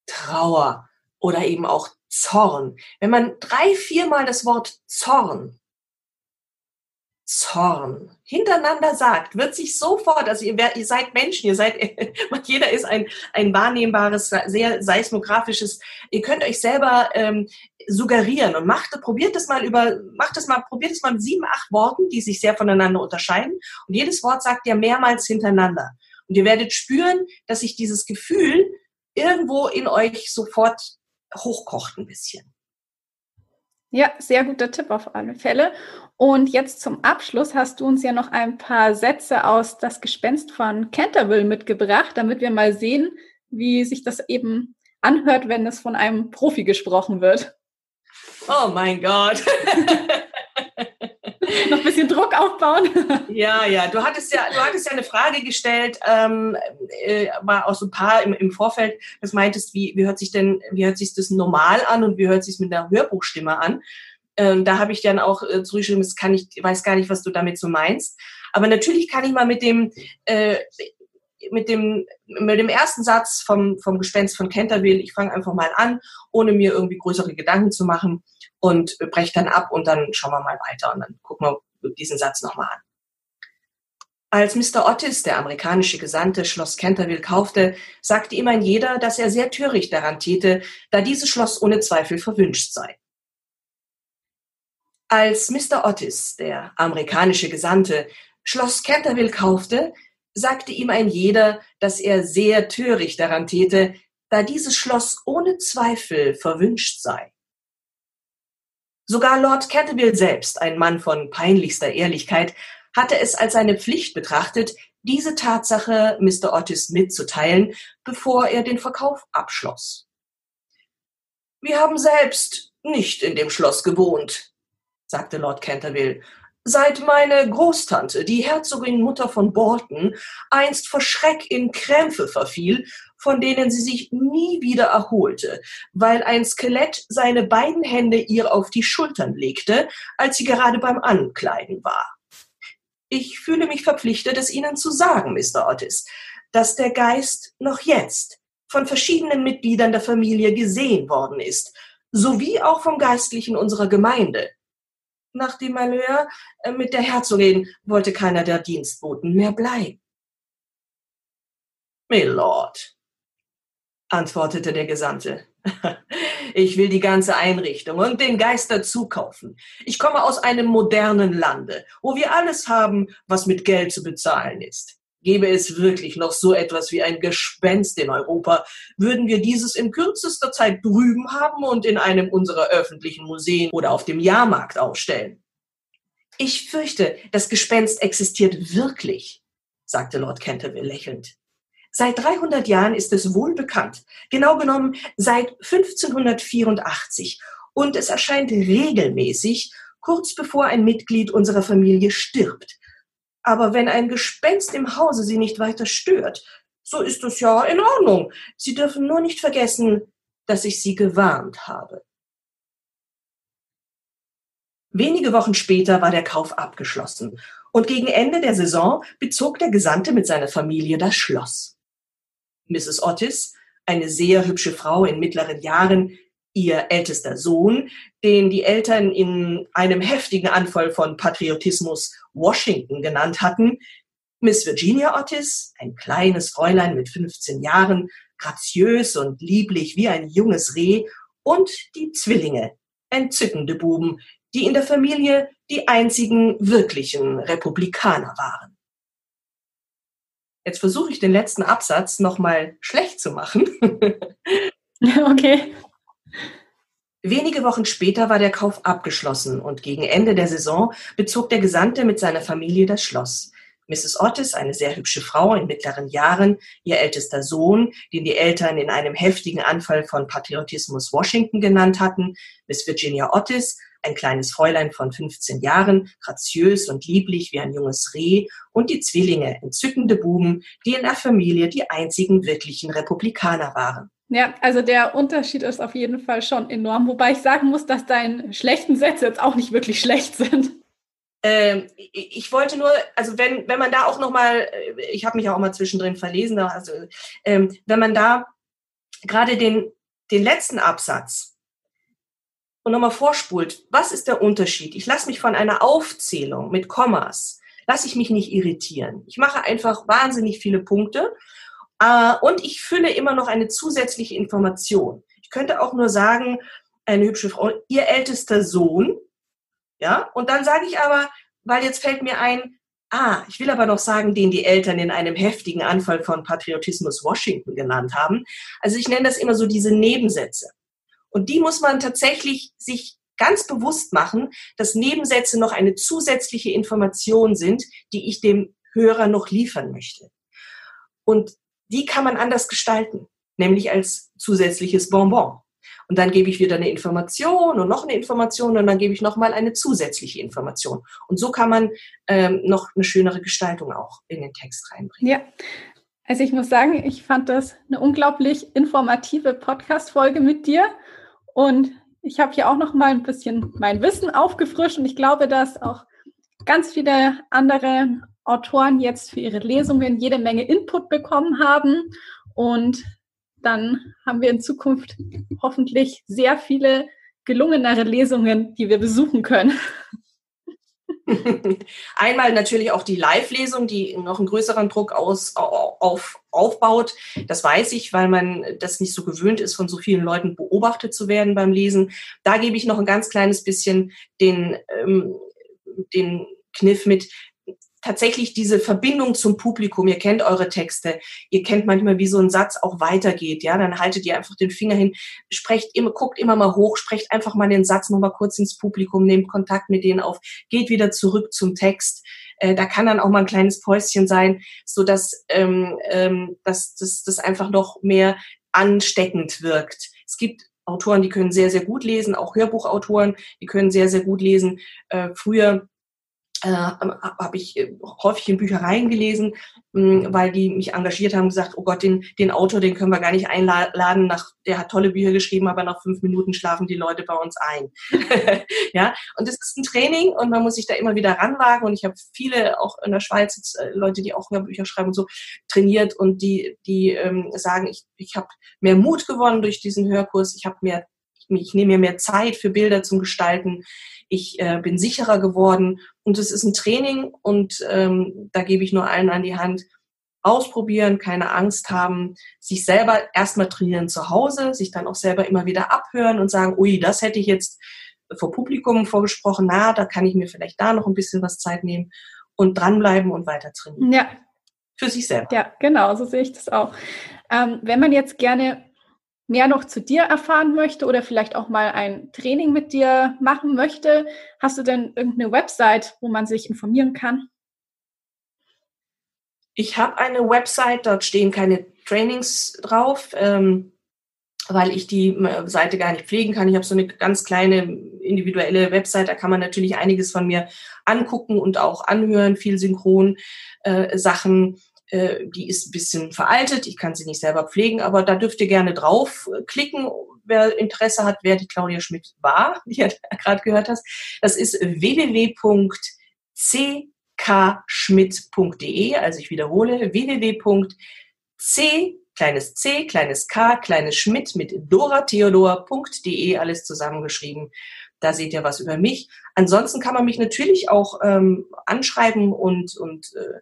Trauer oder eben auch Zorn. Wenn man drei, viermal das Wort Zorn, Zorn hintereinander sagt, wird sich sofort, also ihr, ihr seid Menschen, ihr seid, jeder ist ein, ein wahrnehmbares, sehr seismografisches, ihr könnt euch selber ähm, suggerieren und macht, probiert es mal über, macht es mal, probiert es mal mit sieben, acht Worten, die sich sehr voneinander unterscheiden und jedes Wort sagt ihr mehrmals hintereinander. Und ihr werdet spüren, dass sich dieses Gefühl irgendwo in euch sofort hochkocht ein bisschen. Ja, sehr guter Tipp auf alle Fälle. Und jetzt zum Abschluss hast du uns ja noch ein paar Sätze aus Das Gespenst von Canterville mitgebracht, damit wir mal sehen, wie sich das eben anhört, wenn es von einem Profi gesprochen wird. Oh mein Gott. noch ein bisschen Druck aufbauen. ja, ja. Du hattest ja, du hattest ja eine Frage gestellt, ähm, äh, mal auch so ein paar im, im Vorfeld, das meintest, wie, wie hört sich denn, wie hört sich das normal an und wie hört sich mit einer Hörbuchstimme an? Ähm, da habe ich dann auch äh, zurückgeschrieben, das kann ich, weiß gar nicht, was du damit so meinst. Aber natürlich kann ich mal mit dem, äh, mit dem, mit dem ersten Satz vom, vom Gespenst von Canterville, ich fange einfach mal an, ohne mir irgendwie größere Gedanken zu machen und breche dann ab und dann schauen wir mal weiter und dann gucken wir diesen Satz nochmal an. Als Mr. Otis, der amerikanische Gesandte, Schloss Canterville kaufte, sagte ihm ein jeder, dass er sehr töricht daran täte, da dieses Schloss ohne Zweifel verwünscht sei. Als Mr. Otis, der amerikanische Gesandte, Schloss Canterville kaufte, sagte ihm ein jeder, dass er sehr töricht daran täte, da dieses Schloss ohne Zweifel verwünscht sei. Sogar Lord Canterville selbst, ein Mann von peinlichster Ehrlichkeit, hatte es als seine Pflicht betrachtet, diese Tatsache Mr. Otis mitzuteilen, bevor er den Verkauf abschloss. Wir haben selbst nicht in dem Schloss gewohnt, sagte Lord Canterville, seit meine Großtante, die Herzogin Mutter von Bolton, einst vor Schreck in Krämpfe verfiel, von denen sie sich nie wieder erholte, weil ein Skelett seine beiden Hände ihr auf die Schultern legte, als sie gerade beim Ankleiden war. Ich fühle mich verpflichtet, es Ihnen zu sagen, Mr. Otis, dass der Geist noch jetzt von verschiedenen Mitgliedern der Familie gesehen worden ist, sowie auch vom Geistlichen unserer Gemeinde. Nach dem Malheur äh, mit der Herzogin wollte keiner der Dienstboten mehr bleiben. Milord, antwortete der Gesandte, ich will die ganze Einrichtung und den Geist dazu kaufen. Ich komme aus einem modernen Lande, wo wir alles haben, was mit Geld zu bezahlen ist. Gäbe es wirklich noch so etwas wie ein Gespenst in Europa, würden wir dieses in kürzester Zeit drüben haben und in einem unserer öffentlichen Museen oder auf dem Jahrmarkt aufstellen. Ich fürchte, das Gespenst existiert wirklich, sagte Lord Canterville lächelnd. Seit 300 Jahren ist es wohl bekannt, genau genommen seit 1584, und es erscheint regelmäßig, kurz bevor ein Mitglied unserer Familie stirbt. Aber wenn ein Gespenst im Hause Sie nicht weiter stört, so ist es ja in Ordnung. Sie dürfen nur nicht vergessen, dass ich Sie gewarnt habe. Wenige Wochen später war der Kauf abgeschlossen und gegen Ende der Saison bezog der Gesandte mit seiner Familie das Schloss. Mrs. Otis, eine sehr hübsche Frau in mittleren Jahren, ihr ältester Sohn, den die Eltern in einem heftigen Anfall von Patriotismus Washington genannt hatten, Miss Virginia Otis, ein kleines Fräulein mit 15 Jahren, graziös und lieblich wie ein junges Reh, und die Zwillinge, entzückende Buben, die in der Familie die einzigen wirklichen Republikaner waren. Jetzt versuche ich den letzten Absatz nochmal schlecht zu machen. okay. Wenige Wochen später war der Kauf abgeschlossen und gegen Ende der Saison bezog der Gesandte mit seiner Familie das Schloss. Mrs. Otis, eine sehr hübsche Frau in mittleren Jahren, ihr ältester Sohn, den die Eltern in einem heftigen Anfall von Patriotismus Washington genannt hatten, Miss Virginia Otis, ein kleines Fräulein von 15 Jahren, graziös und lieblich wie ein junges Reh, und die Zwillinge, entzückende Buben, die in der Familie die einzigen wirklichen Republikaner waren. Ja, also der Unterschied ist auf jeden Fall schon enorm, wobei ich sagen muss, dass deine schlechten Sätze jetzt auch nicht wirklich schlecht sind. Ähm, ich wollte nur, also wenn, wenn man da auch nochmal, ich habe mich auch mal zwischendrin verlesen, also ähm, wenn man da gerade den, den letzten Absatz und nochmal vorspult, was ist der Unterschied? Ich lasse mich von einer Aufzählung mit Kommas, lasse ich mich nicht irritieren. Ich mache einfach wahnsinnig viele Punkte äh, und ich fülle immer noch eine zusätzliche Information. Ich könnte auch nur sagen, eine hübsche Frau, ihr ältester Sohn, ja, und dann sage ich aber, weil jetzt fällt mir ein, ah, ich will aber noch sagen, den die Eltern in einem heftigen Anfall von Patriotismus Washington genannt haben. Also ich nenne das immer so diese Nebensätze. Und die muss man tatsächlich sich ganz bewusst machen, dass Nebensätze noch eine zusätzliche Information sind, die ich dem Hörer noch liefern möchte. Und die kann man anders gestalten, nämlich als zusätzliches Bonbon. Und dann gebe ich wieder eine Information und noch eine Information und dann gebe ich nochmal eine zusätzliche Information. Und so kann man ähm, noch eine schönere Gestaltung auch in den Text reinbringen. Ja. Also ich muss sagen, ich fand das eine unglaublich informative Podcast-Folge mit dir. Und ich habe hier auch noch mal ein bisschen mein Wissen aufgefrischt und ich glaube, dass auch ganz viele andere Autoren jetzt für ihre Lesungen jede Menge Input bekommen haben. Und dann haben wir in Zukunft hoffentlich sehr viele gelungenere Lesungen, die wir besuchen können. Einmal natürlich auch die Live-Lesung, die noch einen größeren Druck aus, auf, aufbaut. Das weiß ich, weil man das nicht so gewöhnt ist, von so vielen Leuten beobachtet zu werden beim Lesen. Da gebe ich noch ein ganz kleines bisschen den, ähm, den Kniff mit, tatsächlich diese Verbindung zum Publikum. Ihr kennt eure Texte. Ihr kennt manchmal, wie so ein Satz auch weitergeht. Ja, dann haltet ihr einfach den Finger hin, sprecht immer, guckt immer mal hoch, sprecht einfach mal den Satz nochmal kurz ins Publikum, nehmt Kontakt mit denen auf, geht wieder zurück zum Text. Äh, da kann dann auch mal ein kleines Päuschen sein, so dass, ähm, ähm, dass, dass das einfach noch mehr ansteckend wirkt. Es gibt Autoren, die können sehr, sehr gut lesen, auch Hörbuchautoren, die können sehr, sehr gut lesen. Äh, früher äh, habe ich äh, häufig in Büchereien gelesen, mh, weil die mich engagiert haben, gesagt, oh Gott, den, den Autor, den können wir gar nicht einladen, nach, der hat tolle Bücher geschrieben, aber nach fünf Minuten schlafen die Leute bei uns ein. ja, und das ist ein Training und man muss sich da immer wieder ranwagen. Und ich habe viele auch in der Schweiz jetzt, äh, Leute, die auch Bücher schreiben und so trainiert und die, die ähm, sagen, ich, ich habe mehr Mut gewonnen durch diesen Hörkurs, ich habe mehr ich nehme mir mehr Zeit für Bilder zum Gestalten. Ich äh, bin sicherer geworden und es ist ein Training und ähm, da gebe ich nur allen an die Hand, ausprobieren, keine Angst haben, sich selber erstmal trainieren zu Hause, sich dann auch selber immer wieder abhören und sagen, ui, das hätte ich jetzt vor Publikum vorgesprochen, na, da kann ich mir vielleicht da noch ein bisschen was Zeit nehmen und dranbleiben und weiter trainieren. Ja. Für sich selber. Ja, genau, so sehe ich das auch. Ähm, wenn man jetzt gerne mehr noch zu dir erfahren möchte oder vielleicht auch mal ein Training mit dir machen möchte, hast du denn irgendeine Website, wo man sich informieren kann? Ich habe eine Website, dort stehen keine Trainings drauf, ähm, weil ich die äh, Seite gar nicht pflegen kann. Ich habe so eine ganz kleine individuelle Website, da kann man natürlich einiges von mir angucken und auch anhören, viel synchron äh, Sachen. Äh, die ist ein bisschen veraltet, ich kann sie nicht selber pflegen, aber da dürft ihr gerne draufklicken, wer Interesse hat, wer die Claudia Schmidt war, die ihr gerade gehört hast. Das ist www.ckschmidt.de, also ich wiederhole, www.c kleines c, kleines k, kleines Schmidt mit doratheodor.de, alles zusammengeschrieben. Da seht ihr was über mich. Ansonsten kann man mich natürlich auch ähm, anschreiben und, und äh,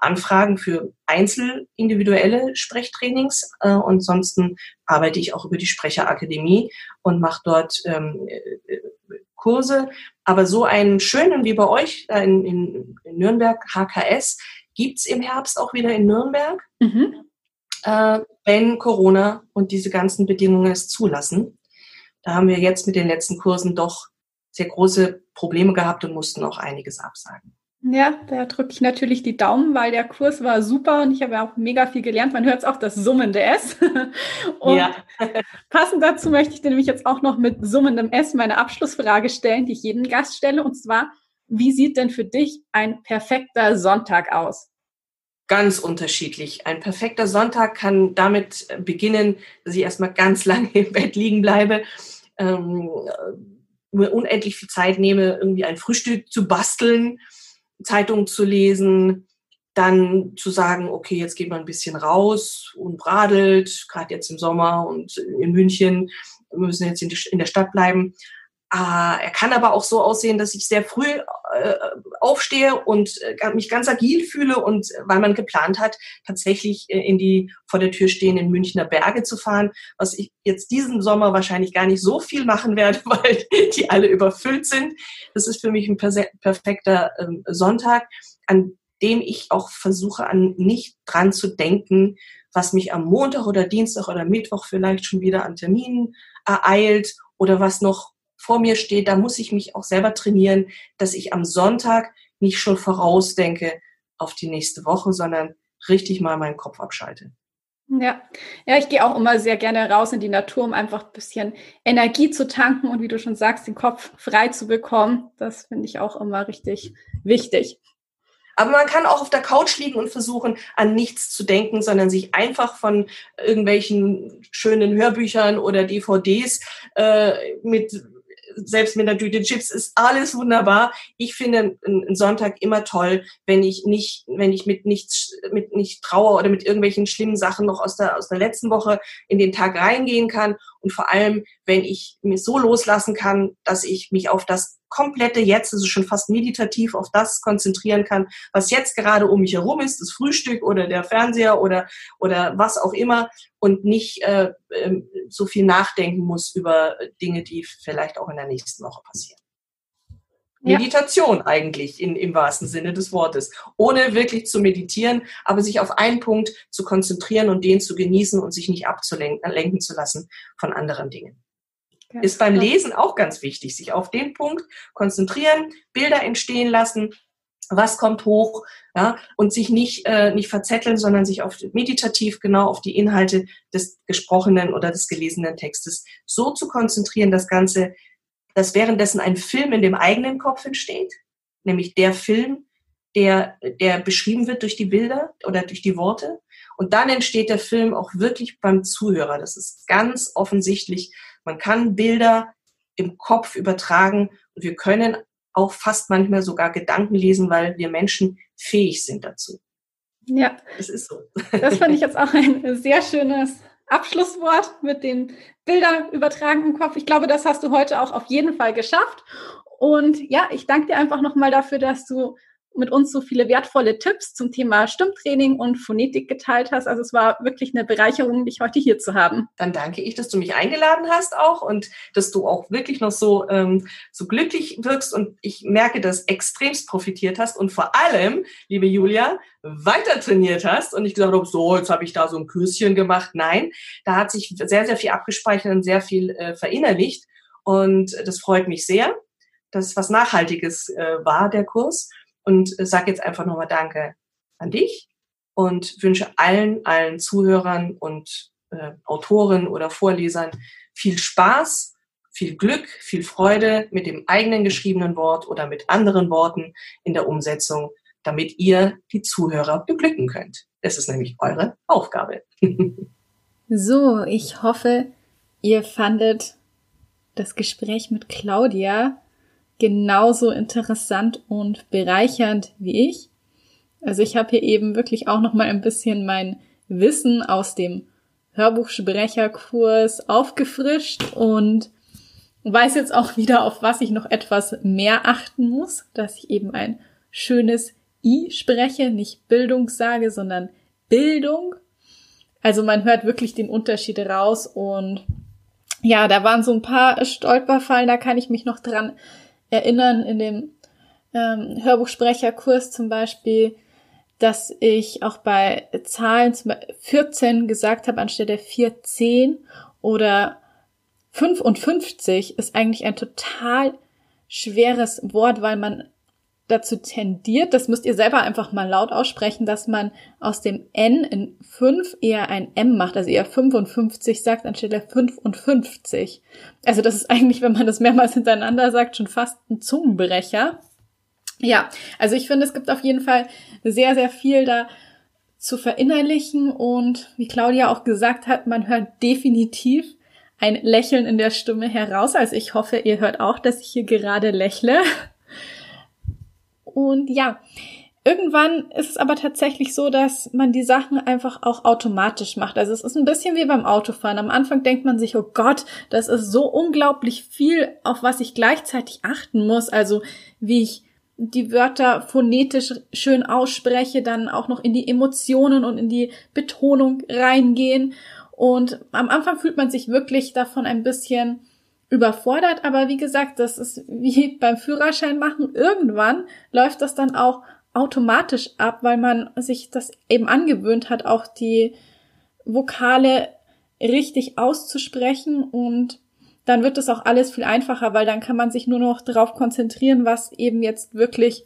anfragen für einzel individuelle Sprechtrainings. Äh, ansonsten arbeite ich auch über die Sprecherakademie und mache dort ähm, äh, Kurse. Aber so einen schönen wie bei euch in, in, in Nürnberg, HKS, gibt's im Herbst auch wieder in Nürnberg. Mhm. Äh, wenn Corona und diese ganzen Bedingungen es zulassen. Da haben wir jetzt mit den letzten Kursen doch sehr große Probleme gehabt und mussten auch einiges absagen. Ja, da drücke ich natürlich die Daumen, weil der Kurs war super und ich habe auch mega viel gelernt. Man hört es auch das summende S. und ja. passend dazu möchte ich dir nämlich jetzt auch noch mit summendem S meine Abschlussfrage stellen, die ich jedem Gast stelle. Und zwar, wie sieht denn für dich ein perfekter Sonntag aus? Ganz unterschiedlich. Ein perfekter Sonntag kann damit beginnen, dass ich erstmal ganz lange im Bett liegen bleibe. Ähm, mir unendlich viel Zeit nehme, irgendwie ein Frühstück zu basteln, Zeitungen zu lesen, dann zu sagen, okay, jetzt geht man ein bisschen raus und bradelt, gerade jetzt im Sommer und in München, wir müssen jetzt in der Stadt bleiben. Ah, er kann aber auch so aussehen, dass ich sehr früh äh, aufstehe und äh, mich ganz agil fühle und äh, weil man geplant hat, tatsächlich äh, in die vor der Tür stehenden Münchner Berge zu fahren, was ich jetzt diesen Sommer wahrscheinlich gar nicht so viel machen werde, weil die alle überfüllt sind. Das ist für mich ein perfekter ähm, Sonntag, an dem ich auch versuche, an nicht dran zu denken, was mich am Montag oder Dienstag oder Mittwoch vielleicht schon wieder an Terminen ereilt oder was noch vor mir steht, da muss ich mich auch selber trainieren, dass ich am Sonntag nicht schon vorausdenke auf die nächste Woche, sondern richtig mal meinen Kopf abschalte. Ja, ja, ich gehe auch immer sehr gerne raus in die Natur, um einfach ein bisschen Energie zu tanken und wie du schon sagst, den Kopf frei zu bekommen. Das finde ich auch immer richtig wichtig. Aber man kann auch auf der Couch liegen und versuchen, an nichts zu denken, sondern sich einfach von irgendwelchen schönen Hörbüchern oder DVDs äh, mit selbst mit einer Tüte Chips ist alles wunderbar. Ich finde einen Sonntag immer toll, wenn ich nicht, wenn ich mit nichts, mit nicht Trauer oder mit irgendwelchen schlimmen Sachen noch aus der, aus der letzten Woche in den Tag reingehen kann und vor allem, wenn ich mich so loslassen kann, dass ich mich auf das komplette Jetzt, also schon fast meditativ auf das konzentrieren kann, was jetzt gerade um mich herum ist, das Frühstück oder der Fernseher oder, oder was auch immer und nicht äh, äh, so viel nachdenken muss über Dinge, die vielleicht auch in der nächsten Woche passieren. Meditation ja. eigentlich in, im wahrsten Sinne des Wortes. Ohne wirklich zu meditieren, aber sich auf einen Punkt zu konzentrieren und den zu genießen und sich nicht abzulenken lenken zu lassen von anderen Dingen. Ja, ist beim Lesen auch ganz wichtig, sich auf den Punkt konzentrieren, Bilder entstehen lassen, was kommt hoch, ja, und sich nicht, äh, nicht verzetteln, sondern sich auf meditativ genau auf die Inhalte des gesprochenen oder des gelesenen Textes so zu konzentrieren, das Ganze dass währenddessen ein Film in dem eigenen Kopf entsteht, nämlich der Film, der, der beschrieben wird durch die Bilder oder durch die Worte. Und dann entsteht der Film auch wirklich beim Zuhörer. Das ist ganz offensichtlich. Man kann Bilder im Kopf übertragen und wir können auch fast manchmal sogar Gedanken lesen, weil wir Menschen fähig sind dazu. Ja. Es ist so. Das fand ich jetzt auch ein sehr schönes Abschlusswort mit den Bildern übertragen im Kopf. Ich glaube, das hast du heute auch auf jeden Fall geschafft. Und ja, ich danke dir einfach nochmal dafür, dass du mit uns so viele wertvolle Tipps zum Thema Stimmtraining und Phonetik geteilt hast. Also es war wirklich eine Bereicherung, dich heute hier zu haben. Dann danke ich, dass du mich eingeladen hast auch und dass du auch wirklich noch so, ähm, so glücklich wirkst und ich merke, dass extremst profitiert hast und vor allem, liebe Julia, weiter trainiert hast und ich gesagt habe, so, jetzt habe ich da so ein Küsschen gemacht. Nein, da hat sich sehr, sehr viel abgespeichert und sehr viel äh, verinnerlicht und das freut mich sehr, dass was Nachhaltiges äh, war, der Kurs und sage jetzt einfach nochmal Danke an dich und wünsche allen, allen Zuhörern und äh, Autoren oder Vorlesern viel Spaß, viel Glück, viel Freude mit dem eigenen geschriebenen Wort oder mit anderen Worten in der Umsetzung, damit ihr die Zuhörer beglücken könnt. Das ist nämlich eure Aufgabe. so, ich hoffe, ihr fandet das Gespräch mit Claudia genauso interessant und bereichernd wie ich. Also ich habe hier eben wirklich auch noch mal ein bisschen mein Wissen aus dem Hörbuchsprecherkurs aufgefrischt und weiß jetzt auch wieder, auf was ich noch etwas mehr achten muss, dass ich eben ein schönes I spreche, nicht Bildung sage, sondern Bildung. Also man hört wirklich den Unterschied raus und ja, da waren so ein paar Stolperfallen, da kann ich mich noch dran erinnern in dem ähm, Hörbuchsprecherkurs zum Beispiel, dass ich auch bei Zahlen zum Beispiel 14 gesagt habe anstelle 14 oder 55 ist eigentlich ein total schweres Wort, weil man dazu tendiert, das müsst ihr selber einfach mal laut aussprechen, dass man aus dem N in 5 eher ein M macht, also eher 55 sagt anstelle 55. Also das ist eigentlich, wenn man das mehrmals hintereinander sagt, schon fast ein Zungenbrecher. Ja, also ich finde, es gibt auf jeden Fall sehr, sehr viel da zu verinnerlichen und wie Claudia auch gesagt hat, man hört definitiv ein Lächeln in der Stimme heraus. Also ich hoffe, ihr hört auch, dass ich hier gerade lächle. Und ja, irgendwann ist es aber tatsächlich so, dass man die Sachen einfach auch automatisch macht. Also es ist ein bisschen wie beim Autofahren. Am Anfang denkt man sich, oh Gott, das ist so unglaublich viel, auf was ich gleichzeitig achten muss. Also wie ich die Wörter phonetisch schön ausspreche, dann auch noch in die Emotionen und in die Betonung reingehen. Und am Anfang fühlt man sich wirklich davon ein bisschen überfordert, aber wie gesagt, das ist wie beim Führerschein machen. Irgendwann läuft das dann auch automatisch ab, weil man sich das eben angewöhnt hat, auch die Vokale richtig auszusprechen und dann wird es auch alles viel einfacher, weil dann kann man sich nur noch darauf konzentrieren, was eben jetzt wirklich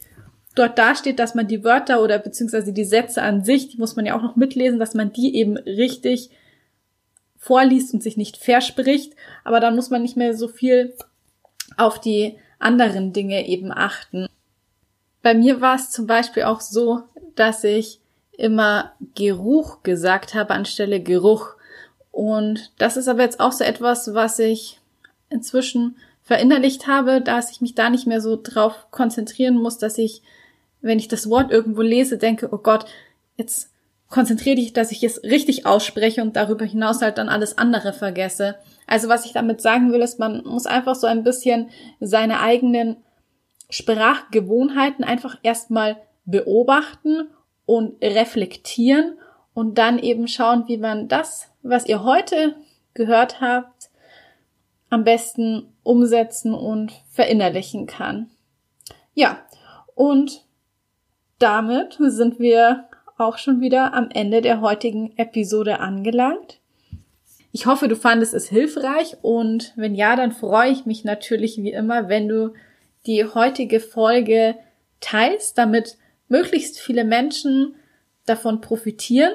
dort dasteht, dass man die Wörter oder beziehungsweise die Sätze an sich, die muss man ja auch noch mitlesen, dass man die eben richtig vorliest und sich nicht verspricht, aber dann muss man nicht mehr so viel auf die anderen Dinge eben achten. Bei mir war es zum Beispiel auch so, dass ich immer Geruch gesagt habe anstelle Geruch. Und das ist aber jetzt auch so etwas, was ich inzwischen verinnerlicht habe, dass ich mich da nicht mehr so drauf konzentrieren muss, dass ich, wenn ich das Wort irgendwo lese, denke, oh Gott, jetzt konzentriere dich, dass ich es richtig ausspreche und darüber hinaus halt dann alles andere vergesse. Also was ich damit sagen will, ist, man muss einfach so ein bisschen seine eigenen Sprachgewohnheiten einfach erstmal beobachten und reflektieren und dann eben schauen, wie man das, was ihr heute gehört habt, am besten umsetzen und verinnerlichen kann. Ja, und damit sind wir auch schon wieder am Ende der heutigen Episode angelangt. Ich hoffe, du fandest es hilfreich und wenn ja, dann freue ich mich natürlich wie immer, wenn du die heutige Folge teilst, damit möglichst viele Menschen davon profitieren.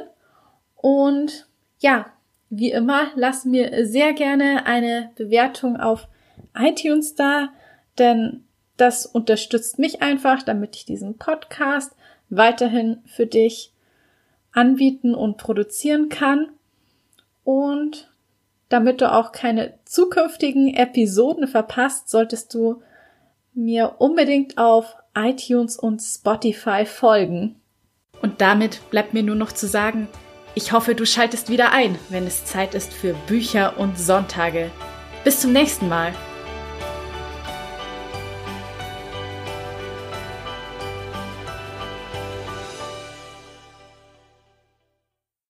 Und ja, wie immer, lass mir sehr gerne eine Bewertung auf iTunes da, denn das unterstützt mich einfach, damit ich diesen Podcast weiterhin für dich anbieten und produzieren kann. Und damit du auch keine zukünftigen Episoden verpasst, solltest du mir unbedingt auf iTunes und Spotify folgen. Und damit bleibt mir nur noch zu sagen, ich hoffe, du schaltest wieder ein, wenn es Zeit ist für Bücher und Sonntage. Bis zum nächsten Mal.